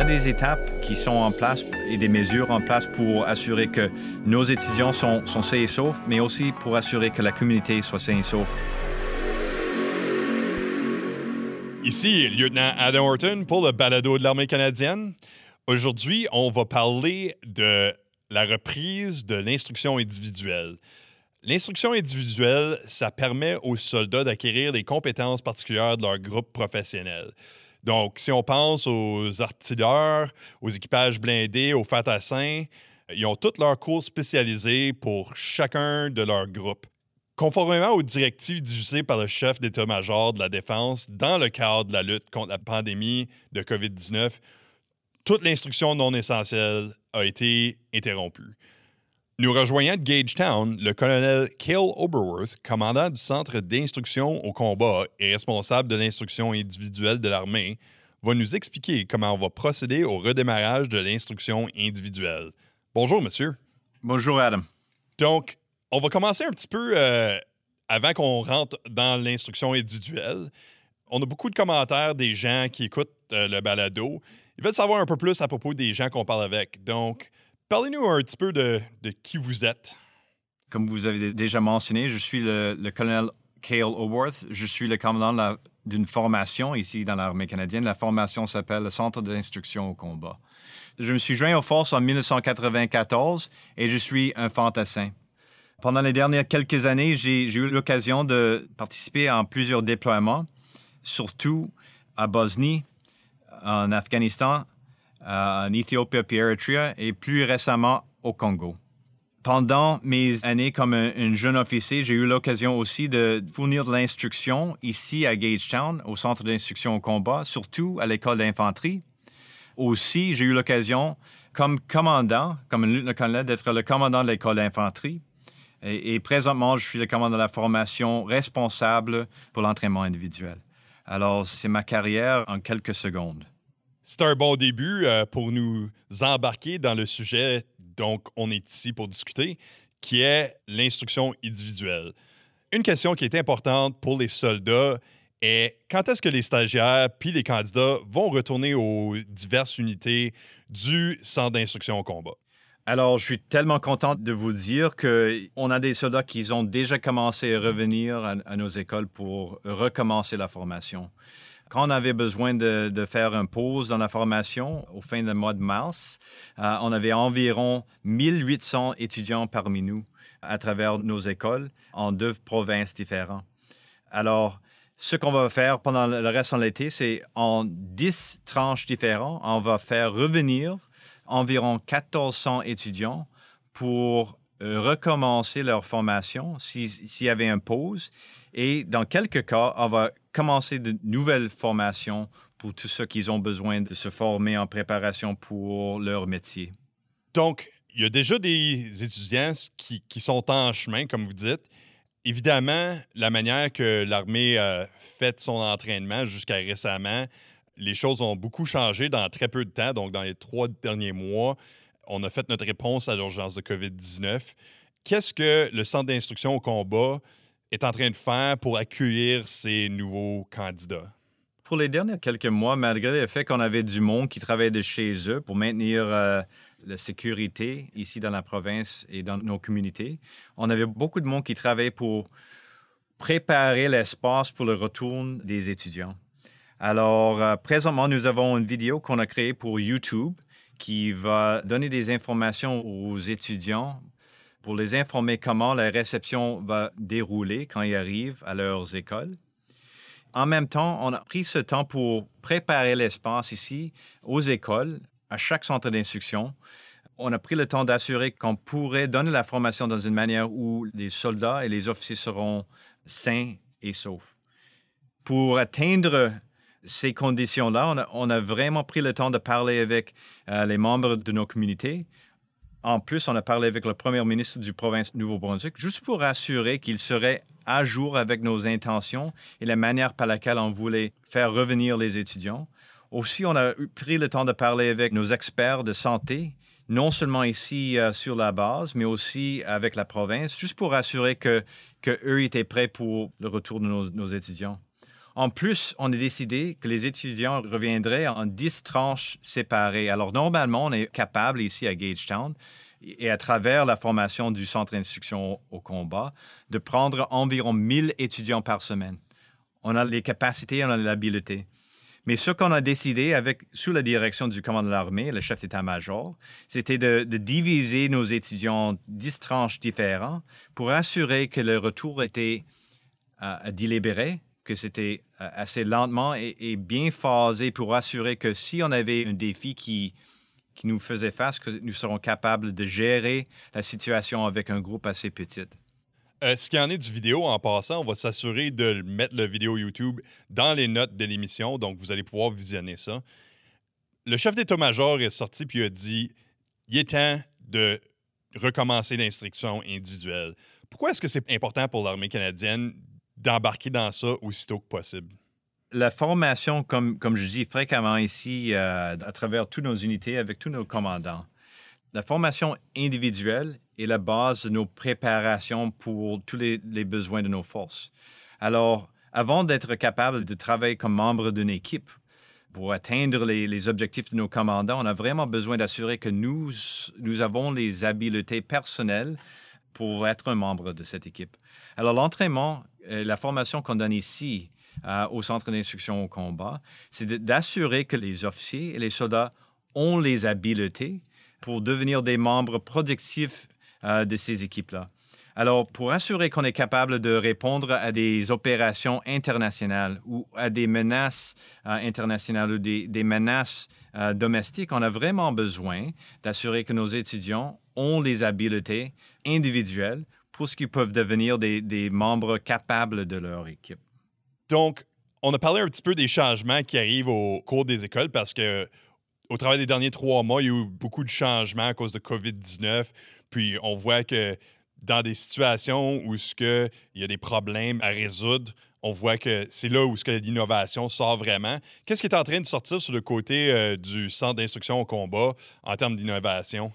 a des étapes qui sont en place et des mesures en place pour assurer que nos étudiants sont, sains et saufs, mais aussi pour assurer que la communauté soit saine et sauve. Ici, lieutenant Adam Horton pour le balado de l'armée canadienne. Aujourd'hui, on va parler de la reprise de l'instruction individuelle. L'instruction individuelle, ça permet aux soldats d'acquérir des compétences particulières de leur groupe professionnel. Donc, si on pense aux artilleurs, aux équipages blindés, aux fantassins, ils ont tous leurs cours spécialisés pour chacun de leurs groupes. Conformément aux directives diffusées par le chef d'état-major de la Défense dans le cadre de la lutte contre la pandémie de COVID-19, toute l'instruction non essentielle a été interrompue. Nous rejoignant de Gagetown, le colonel Cale Oberworth, commandant du centre d'instruction au combat et responsable de l'instruction individuelle de l'armée, va nous expliquer comment on va procéder au redémarrage de l'instruction individuelle. Bonjour, monsieur. Bonjour, Adam. Donc, on va commencer un petit peu euh, avant qu'on rentre dans l'instruction individuelle. On a beaucoup de commentaires des gens qui écoutent euh, le balado. Ils veulent savoir un peu plus à propos des gens qu'on parle avec. Donc, Parlez-nous un petit peu de, qui vous êtes. Comme vous avez déjà mentionné, je suis le, colonel Cale O'Worth. Je suis le commandant d'une formation ici dans l'armée canadienne. La formation s'appelle le Centre d'instruction au combat. Je me suis joint aux forces en 1994 et je suis un fantassin. Pendant les dernières quelques années, j'ai eu l'occasion de participer en plusieurs déploiements, surtout à Bosnie, en Afghanistan en Éthiopie puis Eritrea et plus récemment au Congo. Pendant mes années comme un, jeune officier, j'ai eu l'occasion aussi de fournir de l'instruction ici à Gagetown, au centre d'instruction au combat, surtout à l'école d'infanterie. Aussi, j'ai eu l'occasion, comme commandant, comme lieutenant-colonel, d'être le commandant de l'école d'infanterie. Et, présentement, je suis le commandant de la formation responsable pour l'entraînement individuel. Alors, c'est ma carrière en quelques secondes c'est un bon début euh, pour nous embarquer dans le sujet donc on est ici pour discuter, qui est l'instruction individuelle. Une question qui est importante pour les soldats est quand est-ce que les stagiaires puis les candidats vont retourner aux diverses unités du centre d'instruction au combat? Alors, je suis tellement content de vous dire qu'on a des soldats qui ont déjà commencé à revenir à nos écoles pour recommencer la formation. Quand on avait besoin de, faire une pause dans la formation au fin du mois de mars, euh, on avait environ 1800 étudiants parmi nous à travers nos écoles en deux provinces différentes. Alors, ce qu'on va faire pendant le reste de l'été, c'est en 10 tranches différentes, on va faire revenir environ 1400 étudiants pour euh, recommencer leur formation s'il y avait une pause. Et dans quelques cas, on va commencer de nouvelles formations pour tous ceux qui ont besoin de se former en préparation pour leur métier? Donc, il y a déjà des étudiants qui, sont en chemin, comme vous dites. Évidemment, la manière que l'armée a fait son entraînement jusqu'à récemment, les choses ont beaucoup changé dans très peu de temps. Donc, dans les trois derniers mois, on a fait notre réponse à l'urgence de COVID-19. Qu'est-ce que le centre d'instruction au combat est en train de faire pour accueillir ces nouveaux candidats? Pour les derniers quelques mois, malgré le fait qu'on avait du monde qui travaillait de chez eux pour maintenir euh, la sécurité ici dans la province et dans nos communautés, on avait beaucoup de monde qui travaillait pour préparer l'espace pour le retour des étudiants. Alors, euh, présentement, nous avons une vidéo qu'on a créée pour YouTube qui va donner des informations aux étudiants pour les informer comment la réception va dérouler quand ils arrivent à leurs écoles. En même temps, on a pris ce temps pour préparer l'espace ici aux écoles, à chaque centre d'instruction. On a pris le temps d'assurer qu'on pourrait donner la formation dans une manière où les soldats et les officiers seront sains et saufs. Pour atteindre ces conditions-là, on, a, vraiment pris le temps de parler avec euh, les membres de nos communautés en plus, on a parlé avec le premier ministre du province Nouveau-Brunswick, juste pour assurer qu'il serait à jour avec nos intentions et la manière par laquelle on voulait faire revenir les étudiants. Aussi, on a pris le temps de parler avec nos experts de santé, non seulement ici euh, sur la base, mais aussi avec la province, juste pour assurer que, que eux étaient prêts pour le retour de nos étudiants. En plus, on a décidé que les étudiants reviendraient en 10 tranches séparées. Alors, normalement, on est capable ici à Gagetown et à travers la formation du centre d'instruction au combat, de prendre environ 1000 étudiants par semaine. On a les capacités, on a l'habileté. Mais ce qu'on a décidé, sous la direction du commandant de l'armée, le chef d'état-major, c'était de, diviser nos étudiants en 10 tranches différentes pour assurer que le retour était euh, délibéré, que c'était euh, assez lentement et, bien phasé pour assurer que si on avait un défi qui, qui nous faisait face, que nous serons capables de gérer la situation avec un groupe assez petit. Euh, ce qu'il y en est du vidéo, en passant, on va s'assurer de mettre la vidéo YouTube dans les notes de l'émission, donc vous allez pouvoir visionner ça. Le chef d'état-major est sorti puis a dit il est temps de recommencer l'instruction individuelle. Pourquoi est-ce que c'est important pour l'armée canadienne d'embarquer dans ça aussitôt que possible? la formation, comme, comme je dis fréquemment ici, euh, à travers toutes nos unités, avec tous nos commandants, la formation individuelle est la base de nos préparations pour tous les, besoins de nos forces. Alors, avant d'être capable de travailler comme membre d'une équipe pour atteindre les, les, objectifs de nos commandants, on a vraiment besoin d'assurer que nous, nous avons les habiletés personnelles pour être un membre de cette équipe. Alors, l'entraînement, la formation qu'on donne ici, euh, au centre d'instruction au combat, c'est d'assurer que les officiers et les soldats ont les habiletés pour devenir des membres productifs euh, de ces équipes-là. Alors, pour assurer qu'on est capable de répondre à des opérations internationales ou à des menaces euh, internationales ou des, menaces domestiques, on a vraiment besoin d'assurer que nos étudiants ont les habiletés individuelles pour ce qu'ils peuvent devenir des membres capables de leur équipe. Donc, on a parlé un petit peu des changements qui arrivent au cours des écoles parce que au travers des derniers trois mois, il y a eu beaucoup de changements à cause de COVID-19. Puis on voit que dans des situations où il y a des problèmes à résoudre, on voit que c'est là où l'innovation sort vraiment. Qu'est-ce qui est en train de sortir sur le côté euh, du centre d'instruction au combat en termes d'innovation?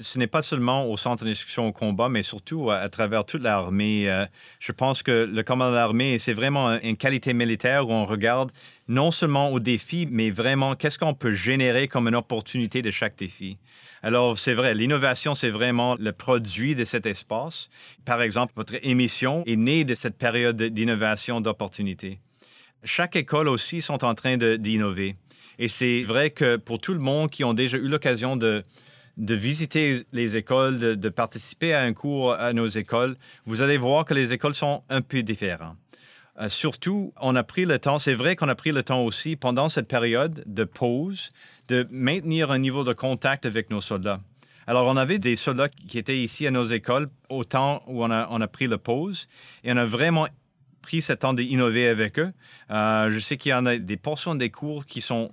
Ce n'est pas seulement au centre d'instruction au combat, mais surtout à, travers toute l'armée. Euh, je pense que le commandant de l'armée, c'est vraiment une qualité militaire où on regarde non seulement aux défis, mais vraiment qu'est-ce qu'on peut générer comme une opportunité de chaque défi. Alors, c'est vrai, l'innovation, c'est vraiment le produit de cet espace. Par exemple, votre émission est née de cette période d'innovation, d'opportunité. Chaque école aussi sont en train d'innover. Et c'est vrai que pour tout le monde qui ont déjà eu l'occasion de, de visiter les écoles, de, participer à un cours à nos écoles, vous allez voir que les écoles sont un peu différentes. Euh, surtout, on a pris le temps, c'est vrai qu'on a pris le temps aussi pendant cette période de pause, de maintenir un niveau de contact avec nos soldats. Alors, on avait des soldats qui étaient ici à nos écoles au temps où on a, on a pris la pause et on a vraiment pris ce temps d'innover avec eux. Euh, je sais qu'il y en a des portions des cours qui sont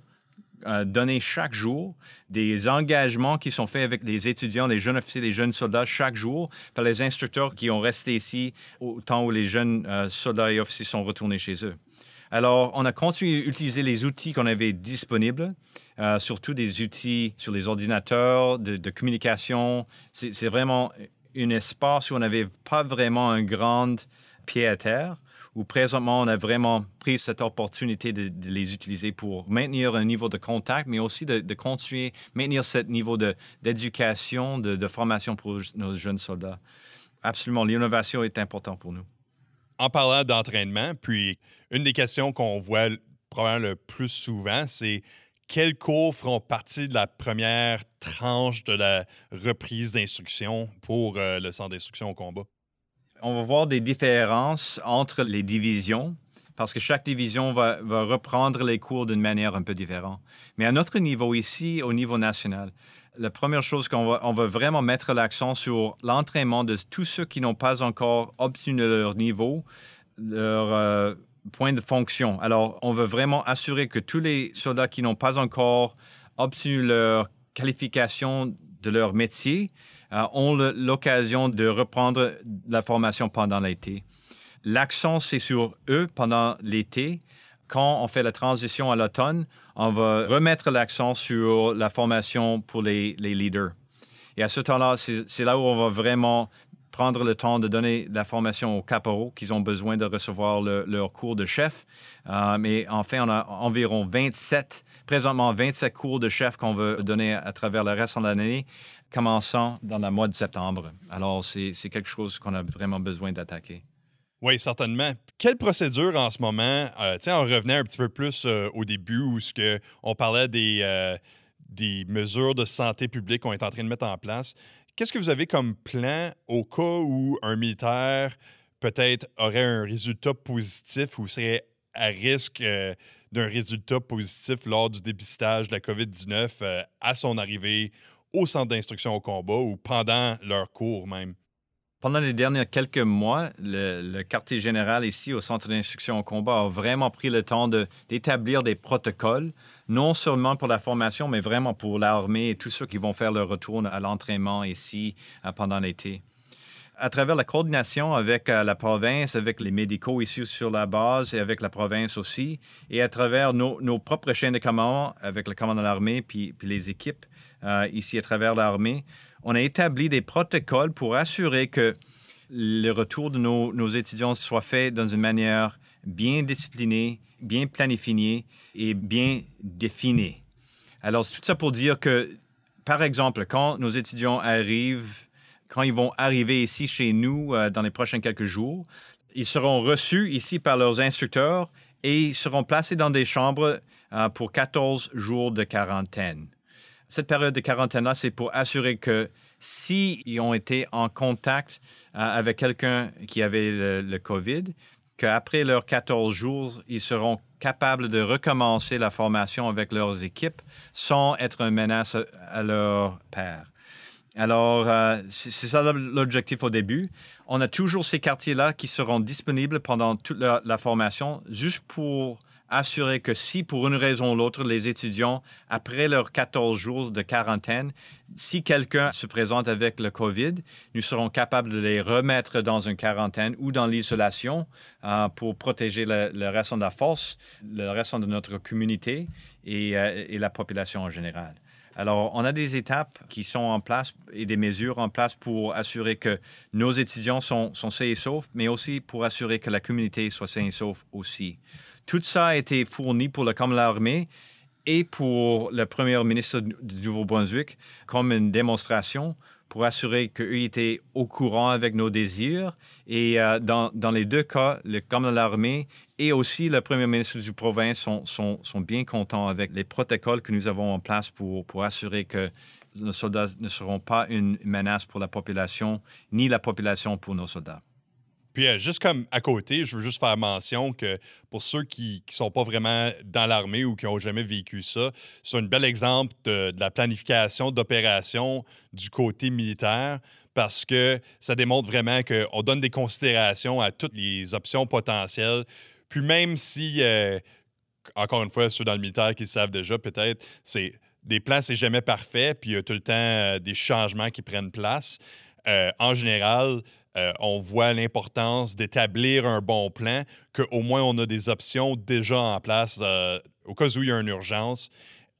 donner chaque jour, des engagements qui sont faits avec les étudiants, les jeunes officiers, les jeunes soldats chaque jour par les instructeurs qui ont resté ici au temps où les jeunes euh, soldats et officiers sont retournés chez eux. Alors, on a continué à utiliser les outils qu'on avait disponibles, euh, surtout des outils sur les ordinateurs de, de communication. C'est vraiment un espace où on n'avait pas vraiment un grand pied à terre où présentement, on a vraiment pris cette opportunité de, les utiliser pour maintenir un niveau de contact, mais aussi de, continuer, maintenir ce niveau d'éducation, de, de, formation pour nos jeunes soldats. Absolument, l'innovation est importante pour nous. En parlant d'entraînement, puis une des questions qu'on voit probablement le plus souvent, c'est quels cours feront partie de la première tranche de la reprise d'instruction pour euh, le centre d'instruction au combat? On va voir des différences entre les divisions parce que chaque division va, reprendre les cours d'une manière un peu différente. Mais à notre niveau ici, au niveau national, la première chose qu'on va, on va vraiment mettre l'accent sur l'entraînement de tous ceux qui n'ont pas encore obtenu leur niveau, leur euh, point de fonction. Alors, on veut vraiment assurer que tous les soldats qui n'ont pas encore obtenu leur qualification de leur métier euh, ont l'occasion de reprendre la formation pendant l'été. L'accent, c'est sur eux pendant l'été. Quand on fait la transition à l'automne, on va remettre l'accent sur la formation pour les, leaders. Et à ce temps-là, c'est là où on va vraiment prendre le temps de donner la formation aux caporaux qui ont besoin de recevoir leur cours de chef. Euh, mais enfin, on a environ 27, présentement 27 cours de chef qu'on veut donner à travers le reste de l'année, commençant dans le mois de septembre. Alors, c'est quelque chose qu'on a vraiment besoin d'attaquer. Oui, certainement. Quelle procédure en ce moment? Euh, on revenait un petit peu plus euh, au début où ce que on parlait des, euh, des mesures de santé publique qu'on est en train de mettre en place. Qu'est-ce que vous avez comme plan au cas où un militaire peut-être aurait un résultat positif ou serait à risque d'un résultat positif lors du dépistage de la COVID-19 à son arrivée au centre d'instruction au combat ou pendant leur cours même? Pendant les derniers quelques mois, le, quartier général ici au Centre d'instruction au combat a vraiment pris le temps d'établir des protocoles, non seulement pour la formation, mais vraiment pour l'armée et tous ceux qui vont faire leur retour à l'entraînement ici euh, pendant l'été. À travers la coordination avec euh, la province, avec les médicaux ici sur la base et avec la province aussi, et à travers nos, propres chaînes de commandement avec le commandant de l'armée puis les équipes euh, ici à travers l'armée, on a établi des protocoles pour assurer que le retour de nos, étudiants soit fait dans une manière bien disciplinée, bien planifiée et bien définie. Alors, tout ça pour dire que, par exemple, quand nos étudiants arrivent, quand ils vont arriver ici chez nous euh, dans les prochains quelques jours, ils seront reçus ici par leurs instructeurs et ils seront placés dans des chambres euh, pour 14 jours de quarantaine. Cette période de quarantaine-là, c'est pour assurer que s'ils ont été en contact euh, avec quelqu'un qui avait le, COVID, qu'après leurs 14 jours, ils seront capables de recommencer la formation avec leurs équipes sans être une menace à leur père. Alors, euh, c'est ça l'objectif au début. On a toujours ces quartiers-là qui seront disponibles pendant toute la formation, juste pour assurer que si, pour une raison ou l'autre, les étudiants, après leurs 14 jours de quarantaine, si quelqu'un se présente avec le COVID, nous serons capables de les remettre dans une quarantaine ou dans l'isolation euh, pour protéger le, reste de la force, le reste de notre communauté et, euh, et la population en général. Alors, on a des étapes qui sont en place et des mesures en place pour assurer que nos étudiants sont, sont sains et saufs, mais aussi pour assurer que la communauté soit saine et sauf aussi. Tout ça a été fourni pour le de l'armée et pour le premier ministre du Nouveau-Brunswick comme une démonstration pour assurer qu'eux étaient au courant avec nos désirs. Et euh, dans, dans, les deux cas, le de l'armée et aussi le premier ministre du province sont, sont, sont, bien contents avec les protocoles que nous avons en place pour, pour assurer que nos soldats ne seront pas une menace pour la population, ni la population pour nos soldats. Puis, euh, juste comme à côté, je veux juste faire mention que pour ceux qui ne sont pas vraiment dans l'armée ou qui n'ont jamais vécu ça, c'est un bel exemple de, la planification d'opération du côté militaire parce que ça démontre vraiment qu'on donne des considérations à toutes les options potentielles. Puis même si, euh, encore une fois, ceux dans le militaire qui le savent déjà, peut-être, c'est des plans, c'est jamais parfait, puis il y a tout le temps euh, des changements qui prennent place. en général, euh, on voit l'importance d'établir un bon plan, qu'au moins on a des options déjà en place euh, au cas où il y a une urgence.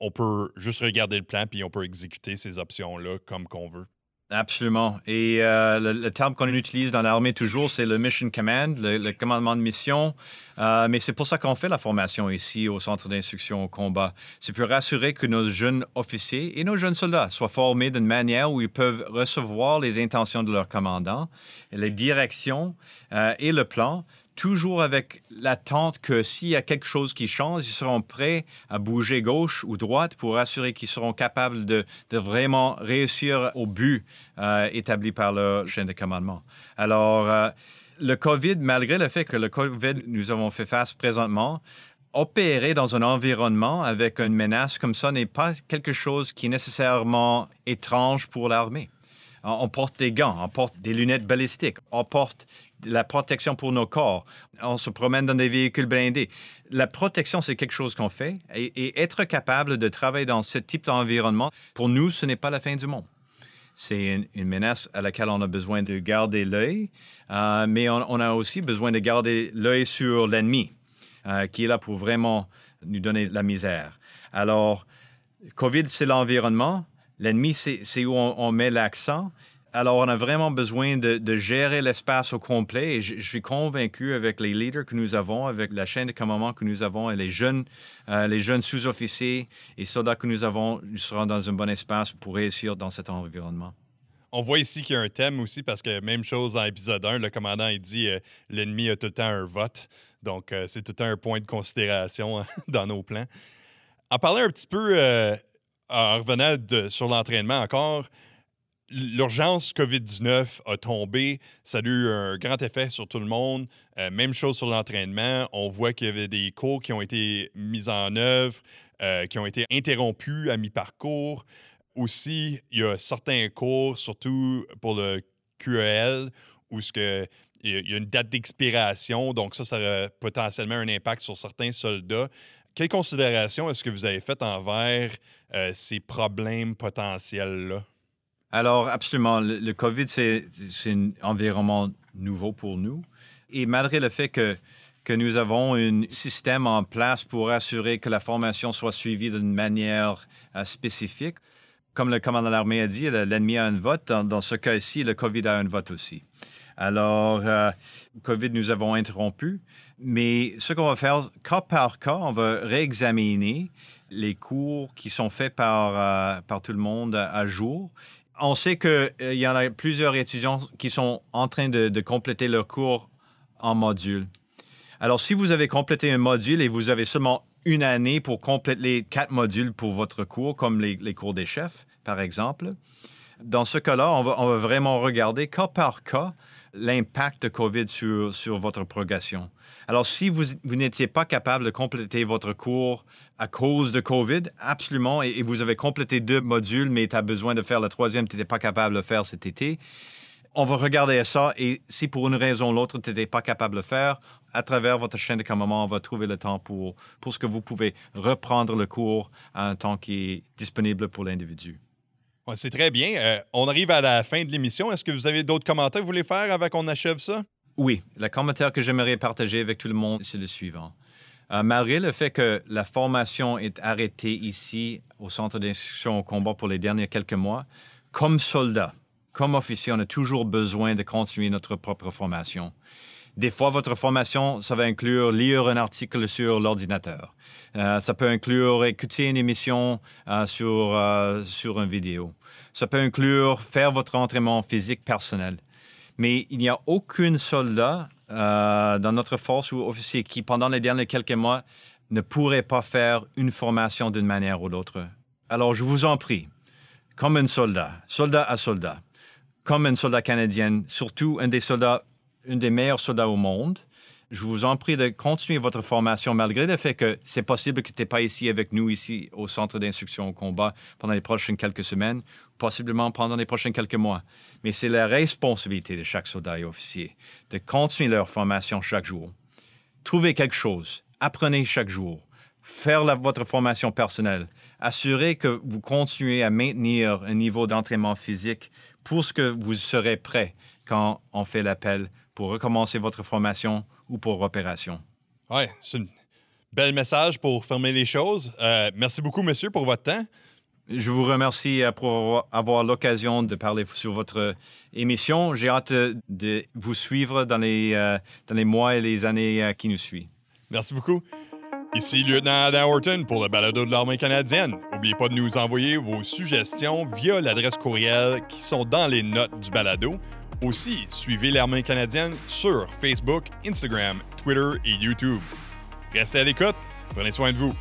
On peut juste regarder le plan puis on peut exécuter ces options-là comme qu'on veut. Absolument. Et euh, le, terme qu'on utilise dans l'armée toujours, c'est le mission command, le, commandement de mission. Euh, mais c'est pour ça qu'on fait la formation ici au Centre d'instruction au combat. C'est pour rassurer que nos jeunes officiers et nos jeunes soldats soient formés d'une manière où ils peuvent recevoir les intentions de leur commandant, les directions euh, et le plan toujours avec l'attente que s'il y a quelque chose qui change, ils seront prêts à bouger gauche ou droite pour assurer qu'ils seront capables de, vraiment réussir au but euh, établi par le chaîne de commandement. Alors, euh, le COVID, malgré le fait que le COVID, nous avons fait face présentement, opérer dans un environnement avec une menace comme ça n'est pas quelque chose qui est nécessairement étrange pour l'armée. On porte des gants, on porte des lunettes balistiques, on porte la protection pour nos corps. On se promène dans des véhicules blindés. La protection, c'est quelque chose qu'on fait. Et, être capable de travailler dans ce type d'environnement, pour nous, ce n'est pas la fin du monde. C'est une, menace à laquelle on a besoin de garder l'œil, euh, mais on, a aussi besoin de garder l'œil sur l'ennemi, euh, qui est là pour vraiment nous donner la misère. Alors, COVID, c'est l'environnement. L'ennemi, c'est où on met l'accent. Alors, on a vraiment besoin de, gérer l'espace au complet et je, suis convaincu avec les leaders que nous avons, avec la chaîne de commandement que nous avons et les jeunes, euh, les jeunes sous-officiers et soldats que nous avons, nous serons dans un bon espace pour réussir dans cet environnement. On voit ici qu'il y a un thème aussi parce que même chose dans l'épisode 1, le commandant il dit euh, l'ennemi a tout le temps un vote. Donc, euh, c'est tout le temps un point de considération dans nos plans. En parlant un petit peu, en revenant sur l'entraînement encore, l'urgence COVID-19 a tombé. Ça a eu un grand effet sur tout le monde. Euh, même chose sur l'entraînement. On voit qu'il y avait des cours qui ont été mis en œuvre, euh, qui ont été interrompus à mi-parcours. Aussi, il y a certains cours, surtout pour le QEL, où ce que, il y a une date d'expiration. Donc, ça, ça a potentiellement un impact sur certains soldats. Quelles considérations est-ce que vous avez faites envers euh, ces problèmes potentiels-là? Alors, absolument. Le, COVID, c'est un environnement nouveau pour nous. Et malgré le fait que, que nous avons un système en place pour assurer que la formation soit suivie d'une manière euh, spécifique, comme le commandant de l'armée a dit, l'ennemi a un vote. Dans, ce cas-ci, le COVID a un vote aussi. Alors, euh, COVID, nous avons interrompu. Mais ce qu'on va faire, cas par cas, on va réexaminer les cours qui sont faits par, euh, par tout le monde à jour on sait qu'il euh, y en a plusieurs étudiants qui sont en train de, compléter leur cours en module. Alors, si vous avez complété un module et vous avez seulement une année pour compléter les quatre modules pour votre cours, comme les, cours des chefs, par exemple, dans ce cas-là, on va, vraiment regarder cas par cas l'impact de COVID sur, sur votre progression. Alors, si vous, n'étiez pas capable de compléter votre cours à cause de COVID, absolument, et, vous avez complété deux modules, mais tu as besoin de faire le troisième, tu n'étais pas capable de le faire cet été, on va regarder ça et si pour une raison ou l'autre, tu n'étais pas capable de le faire, à travers votre chaîne de commandement, on va trouver le temps pour, pour ce que vous pouvez reprendre le cours à un temps qui est disponible pour l'individu. c'est très bien. Euh, on arrive à la fin de l'émission. Est-ce que vous avez d'autres commentaires que vous voulez faire avant qu'on achève ça? Oui, le commentaire que j'aimerais partager avec tout le monde, c'est le suivant. Euh, malgré le fait que la formation est arrêtée ici au Centre d'instruction au combat pour les derniers quelques mois, comme soldat, comme officier, on a toujours besoin de continuer notre propre formation. Des fois, votre formation, ça va inclure lire un article sur l'ordinateur. Euh, ça peut inclure écouter une émission euh, sur, sur une vidéo. Ça peut inclure faire votre entraînement physique personnel. Mais il n'y a aucun soldat euh, dans notre force ou officier qui, pendant les derniers quelques mois, ne pourrait pas faire une formation d'une manière ou l'autre. Alors, je vous en prie, comme un soldat, soldat à soldat, comme un soldat canadien, surtout un des soldats, un des meilleurs soldats au monde, je vous en prie de continuer votre formation malgré le fait que c'est possible que tu n'es pas ici avec nous, ici au centre d'instruction au combat pendant les prochaines quelques semaines, possiblement pendant les prochains quelques mois. Mais c'est la responsabilité de chaque soldat et officier de continuer leur formation chaque jour. Trouvez quelque chose, apprenez chaque jour, faire votre formation personnelle, assurez que vous continuez à maintenir un niveau d'entraînement physique pour ce que vous serez prêt quand on fait l'appel pour recommencer votre formation ou pour opération? Oui, c'est un bel message pour fermer les choses. Euh, merci beaucoup, monsieur, pour votre temps. Je vous remercie euh, pour avoir l'occasion de parler sur votre émission. J'ai hâte de vous suivre dans les, euh, dans les mois et les années qui nous suivent. Merci beaucoup. Ici lieutenant Adam Horton pour le balado de l'armée canadienne. N'oubliez pas de nous envoyer vos suggestions via l'adresse courriel qui sont dans les notes du balado aussi, suivez l'armée canadienne sur Facebook, Instagram, Twitter et YouTube. Restez à l'écoute. Prenez soin de vous.